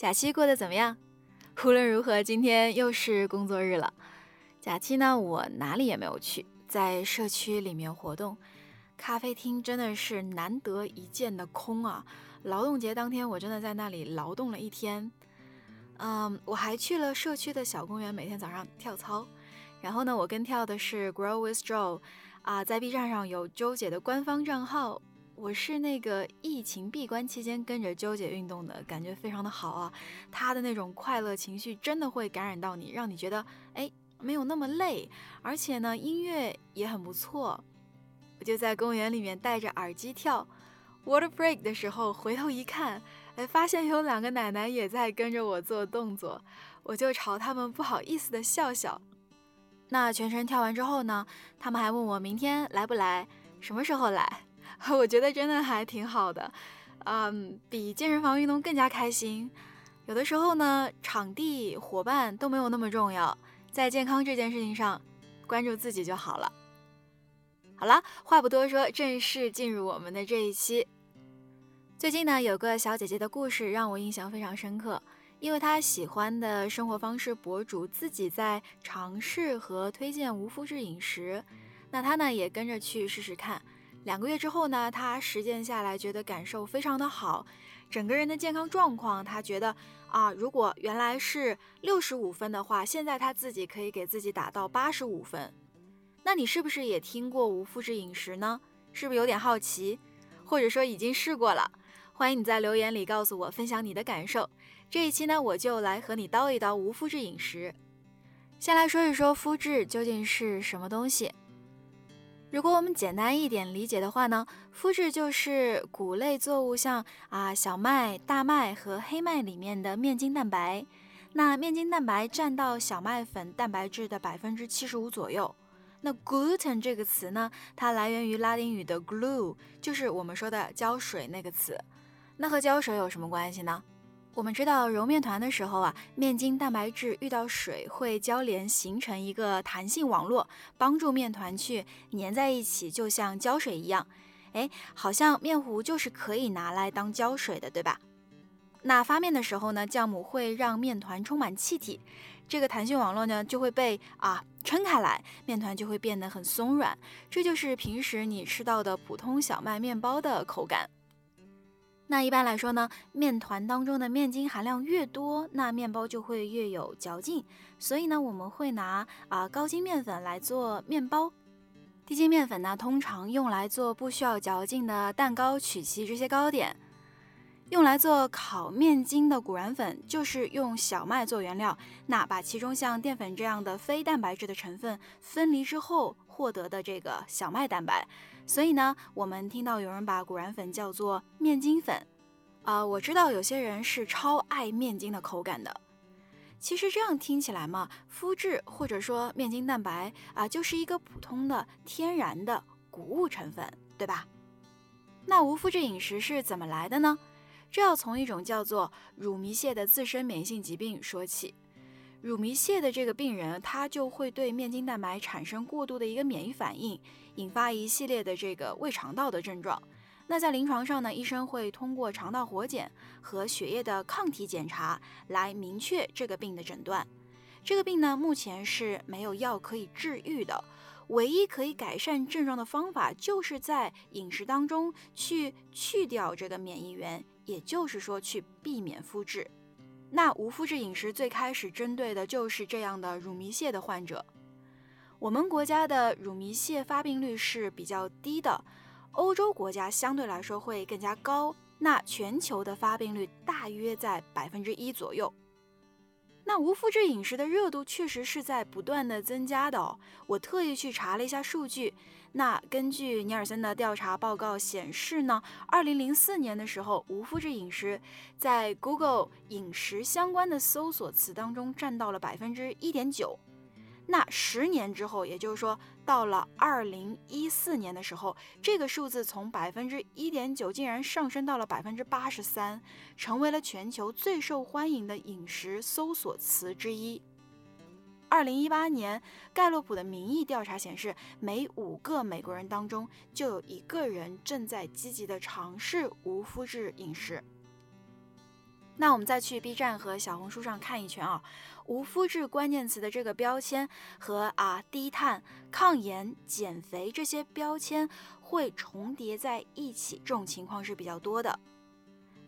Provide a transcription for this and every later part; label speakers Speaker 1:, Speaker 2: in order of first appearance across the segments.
Speaker 1: 假期过得怎么样？无论如何，今天又是工作日了。假期呢，我哪里也没有去，在社区里面活动。咖啡厅真的是难得一见的空啊！劳动节当天，我真的在那里劳动了一天。嗯，我还去了社区的小公园，每天早上跳操。然后呢，我跟跳的是 Grow with Joe，啊，在 B 站上有周姐的官方账号。我是那个疫情闭关期间跟着纠姐运动的，感觉非常的好啊！她的那种快乐情绪真的会感染到你，让你觉得哎没有那么累，而且呢音乐也很不错。我就在公园里面戴着耳机跳 water break 的时候，回头一看，哎发现有两个奶奶也在跟着我做动作，我就朝他们不好意思的笑笑。那全程跳完之后呢，他们还问我明天来不来，什么时候来？我觉得真的还挺好的，嗯，比健身房运动更加开心。有的时候呢，场地、伙伴都没有那么重要，在健康这件事情上，关注自己就好了。好了，话不多说，正式进入我们的这一期。最近呢，有个小姐姐的故事让我印象非常深刻，因为她喜欢的生活方式博主自己在尝试和推荐无麸质饮食，那她呢也跟着去试试看。两个月之后呢，他实践下来，觉得感受非常的好，整个人的健康状况，他觉得啊，如果原来是六十五分的话，现在他自己可以给自己打到八十五分。那你是不是也听过无麸质饮食呢？是不是有点好奇，或者说已经试过了？欢迎你在留言里告诉我，分享你的感受。这一期呢，我就来和你叨一叨无麸质饮食。先来说一说麸质究竟是什么东西。如果我们简单一点理解的话呢，麸质就是谷类作物，像啊小麦、大麦和黑麦里面的面筋蛋白。那面筋蛋白占到小麦粉蛋白质的百分之七十五左右。那 gluten 这个词呢，它来源于拉丁语的 glue，就是我们说的胶水那个词。那和胶水有什么关系呢？我们知道揉面团的时候啊，面筋蛋白质遇到水会交联形成一个弹性网络，帮助面团去粘在一起，就像胶水一样。哎，好像面糊就是可以拿来当胶水的，对吧？那发面的时候呢，酵母会让面团充满气体，这个弹性网络呢就会被啊撑开来，面团就会变得很松软，这就是平时你吃到的普通小麦面包的口感。那一般来说呢，面团当中的面筋含量越多，那面包就会越有嚼劲。所以呢，我们会拿啊高筋面粉来做面包，低筋面粉呢通常用来做不需要嚼劲的蛋糕、曲奇这些糕点。用来做烤面筋的谷燃粉就是用小麦做原料，那把其中像淀粉这样的非蛋白质的成分分离之后获得的这个小麦蛋白。所以呢，我们听到有人把谷燃粉叫做面筋粉，啊，我知道有些人是超爱面筋的口感的。其实这样听起来嘛，麸质或者说面筋蛋白啊，就是一个普通的天然的谷物成分，对吧？那无麸质饮食是怎么来的呢？这要从一种叫做乳糜泻的自身免疫性疾病说起。乳糜泻的这个病人，他就会对面筋蛋白产生过度的一个免疫反应，引发一系列的这个胃肠道的症状。那在临床上呢，医生会通过肠道活检和血液的抗体检查来明确这个病的诊断。这个病呢，目前是没有药可以治愈的，唯一可以改善症状的方法，就是在饮食当中去去掉这个免疫源，也就是说去避免麸质。那无麸质饮食最开始针对的就是这样的乳糜泻的患者。我们国家的乳糜泻发病率是比较低的，欧洲国家相对来说会更加高。那全球的发病率大约在百分之一左右。那无麸质饮食的热度确实是在不断的增加的哦。我特意去查了一下数据，那根据尼尔森的调查报告显示呢，二零零四年的时候，无麸质饮食在 Google 饮食相关的搜索词当中占到了百分之一点九。那十年之后，也就是说到了二零一四年的时候，这个数字从百分之一点九竟然上升到了百分之八十三，成为了全球最受欢迎的饮食搜索词之一。二零一八年，盖洛普的民意调查显示，每五个美国人当中就有一个人正在积极的尝试无麸质饮食。那我们再去 B 站和小红书上看一圈啊，无麸质关键词的这个标签和啊低碳、抗炎、减肥这些标签会重叠在一起，这种情况是比较多的。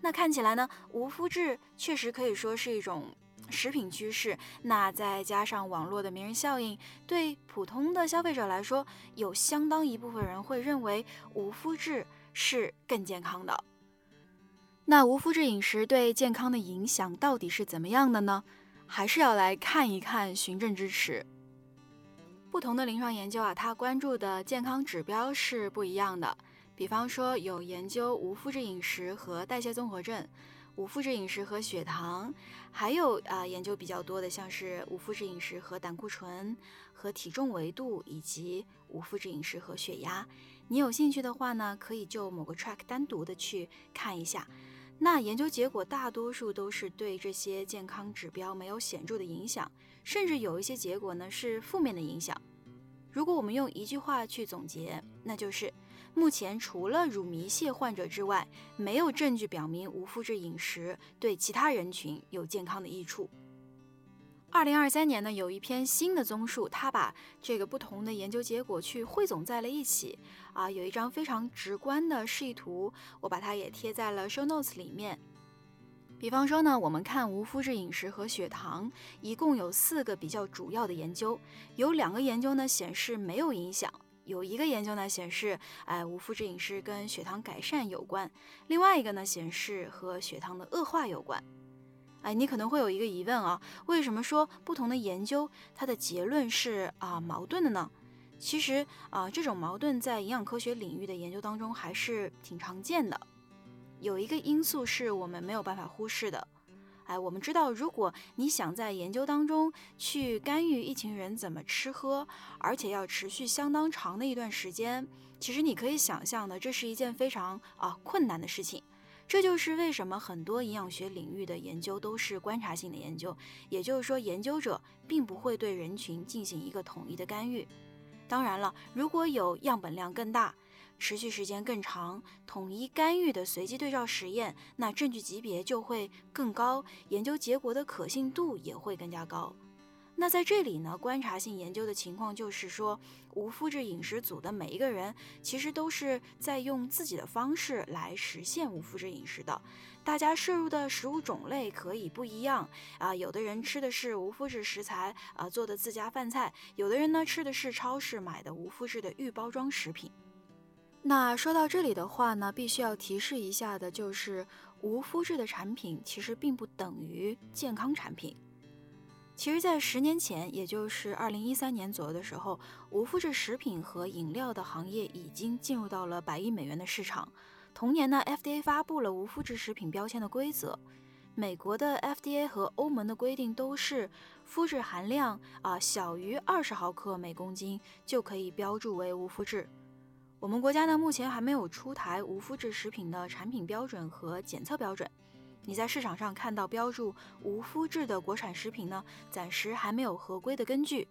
Speaker 1: 那看起来呢，无麸质确实可以说是一种食品趋势。那再加上网络的名人效应，对普通的消费者来说，有相当一部分人会认为无麸质是更健康的。那无麸质饮食对健康的影响到底是怎么样的呢？还是要来看一看循证支持。不同的临床研究啊，它关注的健康指标是不一样的。比方说，有研究无麸质饮食和代谢综合症，无麸质饮食和血糖，还有啊研究比较多的，像是无麸质饮食和胆固醇、和体重维度，以及无麸质饮食和血压。你有兴趣的话呢，可以就某个 track 单独的去看一下。那研究结果大多数都是对这些健康指标没有显著的影响，甚至有一些结果呢是负面的影响。如果我们用一句话去总结，那就是目前除了乳糜泻患者之外，没有证据表明无麸质饮食对其他人群有健康的益处。二零二三年呢，有一篇新的综述，它把这个不同的研究结果去汇总在了一起。啊，有一张非常直观的示意图，我把它也贴在了 show notes 里面。比方说呢，我们看无麸质饮食和血糖，一共有四个比较主要的研究，有两个研究呢显示没有影响，有一个研究呢显示，哎，无麸质饮食跟血糖改善有关，另外一个呢显示和血糖的恶化有关。哎，你可能会有一个疑问啊，为什么说不同的研究它的结论是啊矛盾的呢？其实啊，这种矛盾在营养科学领域的研究当中还是挺常见的。有一个因素是我们没有办法忽视的。哎，我们知道，如果你想在研究当中去干预一群人怎么吃喝，而且要持续相当长的一段时间，其实你可以想象的，这是一件非常啊困难的事情。这就是为什么很多营养学领域的研究都是观察性的研究，也就是说，研究者并不会对人群进行一个统一的干预。当然了，如果有样本量更大、持续时间更长、统一干预的随机对照实验，那证据级别就会更高，研究结果的可信度也会更加高。那在这里呢，观察性研究的情况就是说，无麸质饮食组的每一个人其实都是在用自己的方式来实现无麸质饮食的。大家摄入的食物种类可以不一样啊，有的人吃的是无麸质食材啊做的自家饭菜，有的人呢吃的是超市买的无麸质的预包装食品。那说到这里的话呢，必须要提示一下的就是，无麸质的产品其实并不等于健康产品。其实，在十年前，也就是二零一三年左右的时候，无麸质食品和饮料的行业已经进入到了百亿美元的市场。同年呢，FDA 发布了无麸质食品标签的规则。美国的 FDA 和欧盟的规定都是麸质含量啊小于二十毫克每公斤就可以标注为无麸质。我们国家呢，目前还没有出台无麸质食品的产品标准和检测标准。你在市场上看到标注无麸质的国产食品呢，暂时还没有合规的根据。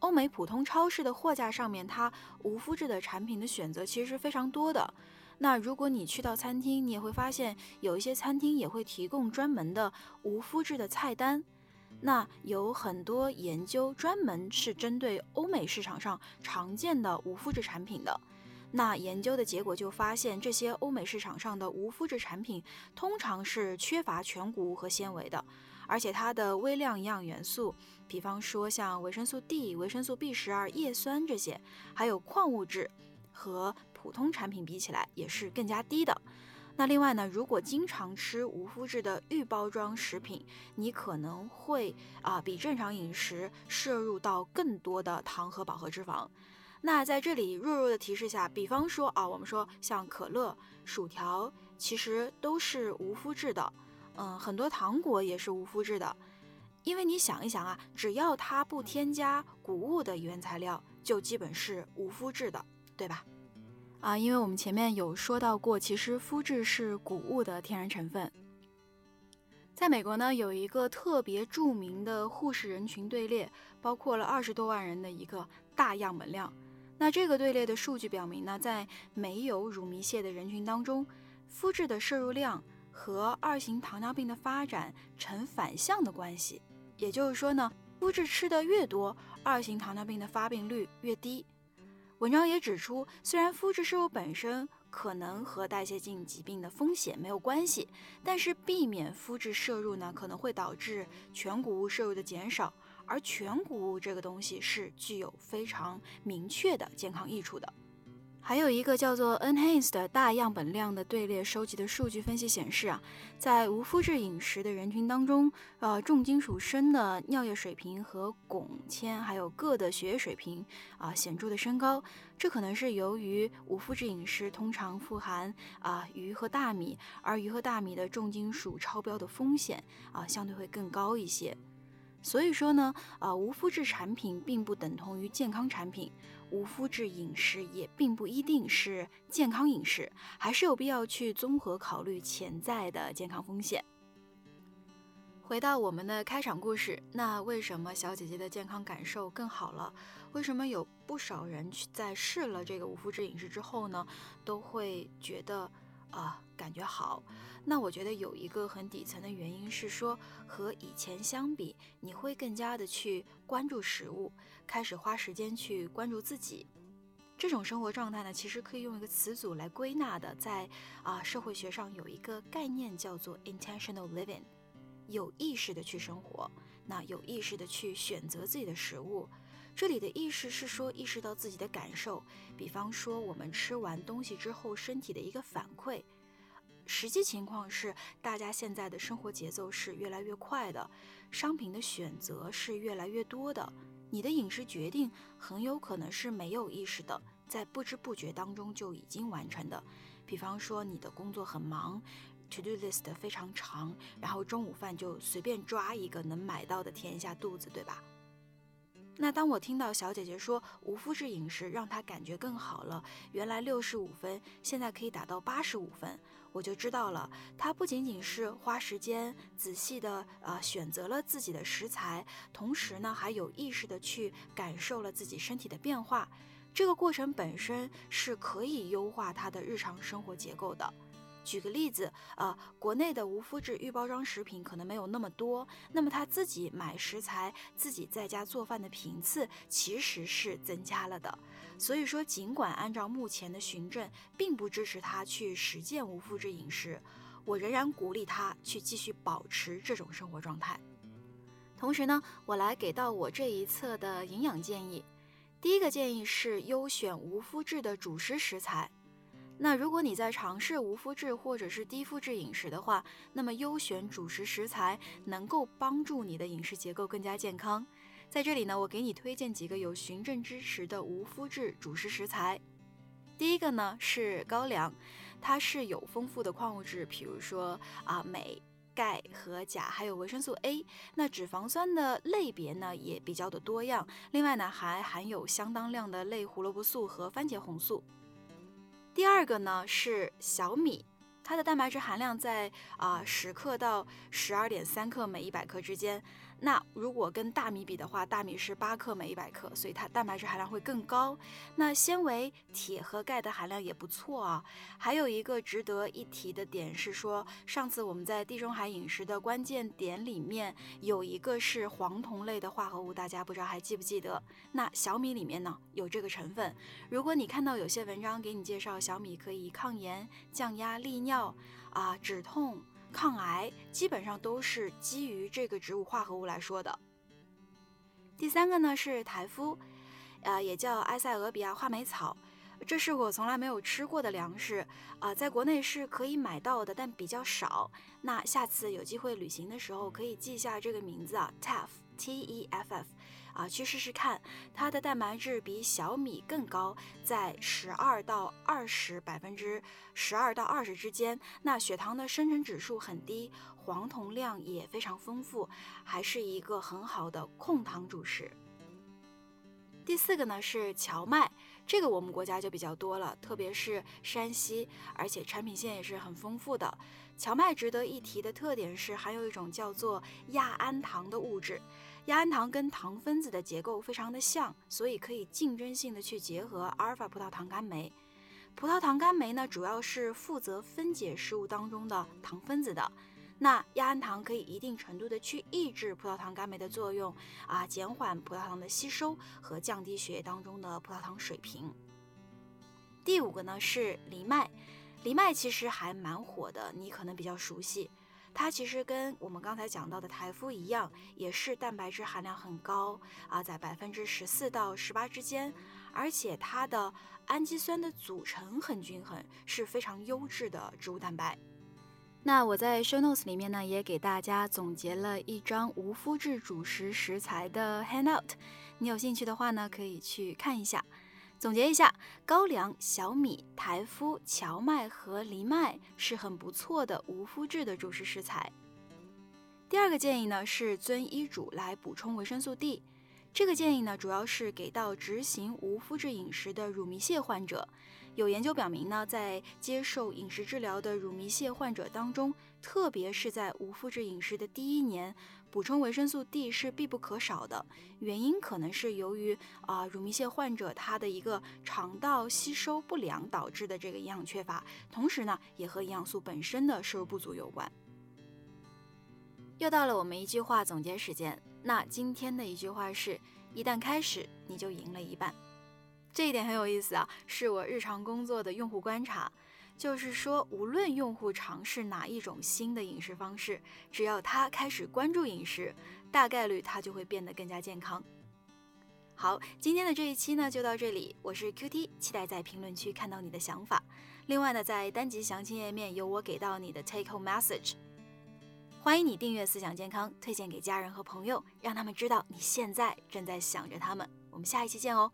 Speaker 1: 欧美普通超市的货架上面，它无麸质的产品的选择其实是非常多的。那如果你去到餐厅，你也会发现有一些餐厅也会提供专门的无麸质的菜单。那有很多研究专门是针对欧美市场上常见的无麸质产品的。那研究的结果就发现，这些欧美市场上的无麸质产品通常是缺乏全谷物和纤维的，而且它的微量营养元素，比方说像维生素 D、维生素 B 十二、叶酸这些，还有矿物质，和普通产品比起来也是更加低的。那另外呢，如果经常吃无麸质的预包装食品，你可能会啊比正常饮食摄入到更多的糖和饱和脂肪。那在这里弱弱的提示下，比方说啊，我们说像可乐、薯条，其实都是无麸质的。嗯，很多糖果也是无麸质的。因为你想一想啊，只要它不添加谷物的原材料，就基本是无麸质的，对吧？啊，因为我们前面有说到过，其实麸质是谷物的天然成分。在美国呢，有一个特别著名的护士人群队列，包括了二十多万人的一个大样本量。那这个队列的数据表明呢，在没有乳糜泻的人群当中，麸质的摄入量和二型糖尿病的发展呈反向的关系。也就是说呢，麸质吃的越多，二型糖尿病的发病率越低。文章也指出，虽然麸质摄入本身可能和代谢性疾病的风险没有关系，但是避免麸质摄入呢，可能会导致全谷物摄入的减少，而全谷物这个东西是具有非常明确的健康益处的。还有一个叫做 enhance 的大样本量的队列收集的数据分析显示啊，在无麸质饮食的人群当中，呃，重金属砷的尿液水平和汞铅还有铬的血液水平啊显著的升高，这可能是由于无麸质饮食通常富含啊鱼和大米，而鱼和大米的重金属超标的风险啊相对会更高一些。所以说呢，啊，无麸质产品并不等同于健康产品，无麸质饮食也并不一定是健康饮食，还是有必要去综合考虑潜在的健康风险。回到我们的开场故事，那为什么小姐姐的健康感受更好了？为什么有不少人去在试了这个无麸质饮食之后呢，都会觉得？啊，感觉好。那我觉得有一个很底层的原因是说，和以前相比，你会更加的去关注食物，开始花时间去关注自己。这种生活状态呢，其实可以用一个词组来归纳的，在啊社会学上有一个概念叫做 intentional living，有意识的去生活，那有意识的去选择自己的食物。这里的意识是说意识到自己的感受，比方说我们吃完东西之后身体的一个反馈。实际情况是，大家现在的生活节奏是越来越快的，商品的选择是越来越多的。你的饮食决定很有可能是没有意识的，在不知不觉当中就已经完成的。比方说你的工作很忙，to do list 非常长，然后中午饭就随便抓一个能买到的填一下肚子，对吧？那当我听到小姐姐说无麸质饮食让她感觉更好了，原来六十五分，现在可以达到八十五分，我就知道了，他不仅仅是花时间仔细的啊选择了自己的食材，同时呢还有意识的去感受了自己身体的变化，这个过程本身是可以优化他的日常生活结构的。举个例子，呃，国内的无麸质预包装食品可能没有那么多，那么他自己买食材、自己在家做饭的频次其实是增加了的。所以说，尽管按照目前的循证，并不支持他去实践无麸质饮食，我仍然鼓励他去继续保持这种生活状态。同时呢，我来给到我这一侧的营养建议。第一个建议是优选无麸质的主食食材。那如果你在尝试无麸质或者是低麸质饮食的话，那么优选主食食材能够帮助你的饮食结构更加健康。在这里呢，我给你推荐几个有循证支持的无麸质主食食材。第一个呢是高粱，它是有丰富的矿物质，比如说啊镁、钙和钾，还有维生素 A。那脂肪酸的类别呢也比较的多样，另外呢还含有相当量的类胡萝卜素和番茄红素。第二个呢是小米，它的蛋白质含量在啊十克到十二点三克每一百克之间。那如果跟大米比的话，大米是八克每一百克，所以它蛋白质含量会更高。那纤维、铁和钙的含量也不错啊。还有一个值得一提的点是说，上次我们在地中海饮食的关键点里面有一个是黄酮类的化合物，大家不知道还记不记得？那小米里面呢有这个成分。如果你看到有些文章给你介绍小米可以抗炎、降压、利尿啊、止痛。抗癌基本上都是基于这个植物化合物来说的。第三个呢是台夫，呃，也叫埃塞俄比亚画眉草，这是我从来没有吃过的粮食啊，在国内是可以买到的，但比较少。那下次有机会旅行的时候，可以记下这个名字啊，teff，t e f f，啊，去试试看，它的蛋白质比小米更高，在十二到二十百分之十二到二十之间。那血糖的生成指数很低，黄酮量也非常丰富，还是一个很好的控糖主食。第四个呢是荞麦，这个我们国家就比较多了，特别是山西，而且产品线也是很丰富的。荞麦值得一提的特点是含有一种叫做亚氨糖的物质，亚氨糖跟糖分子的结构非常的像，所以可以竞争性的去结合阿尔法葡萄糖苷酶。葡萄糖苷酶呢，主要是负责分解食物当中的糖分子的。那亚氨糖可以一定程度的去抑制葡萄糖苷酶的作用啊，减缓葡萄糖的吸收和降低血液当中的葡萄糖水平。第五个呢是藜麦，藜麦其实还蛮火的，你可能比较熟悉。它其实跟我们刚才讲到的台麸一样，也是蛋白质含量很高啊，在百分之十四到十八之间，而且它的氨基酸的组成很均衡，是非常优质的植物蛋白。那我在 show notes 里面呢，也给大家总结了一张无麸质主食食材的 handout，你有兴趣的话呢，可以去看一下。总结一下，高粱、小米、台麸、荞麦和藜麦是很不错的无麸质的主食食材。第二个建议呢，是遵医嘱来补充维生素 D。这个建议呢，主要是给到执行无麸质饮食的乳糜泻患者。有研究表明呢，在接受饮食治疗的乳糜泻患者当中，特别是在无麸质饮食的第一年，补充维生素 D 是必不可少的。原因可能是由于啊，乳糜泻患者他的一个肠道吸收不良导致的这个营养缺乏，同时呢，也和营养素本身的摄入不足有关。又到了我们一句话总结时间。那今天的一句话是：一旦开始，你就赢了一半。这一点很有意思啊，是我日常工作的用户观察，就是说，无论用户尝试哪一种新的饮食方式，只要他开始关注饮食，大概率他就会变得更加健康。好，今天的这一期呢就到这里，我是 Q T，期待在评论区看到你的想法。另外呢，在单集详情页面有我给到你的 Take Home Message。欢迎你订阅思想健康，推荐给家人和朋友，让他们知道你现在正在想着他们。我们下一期见哦。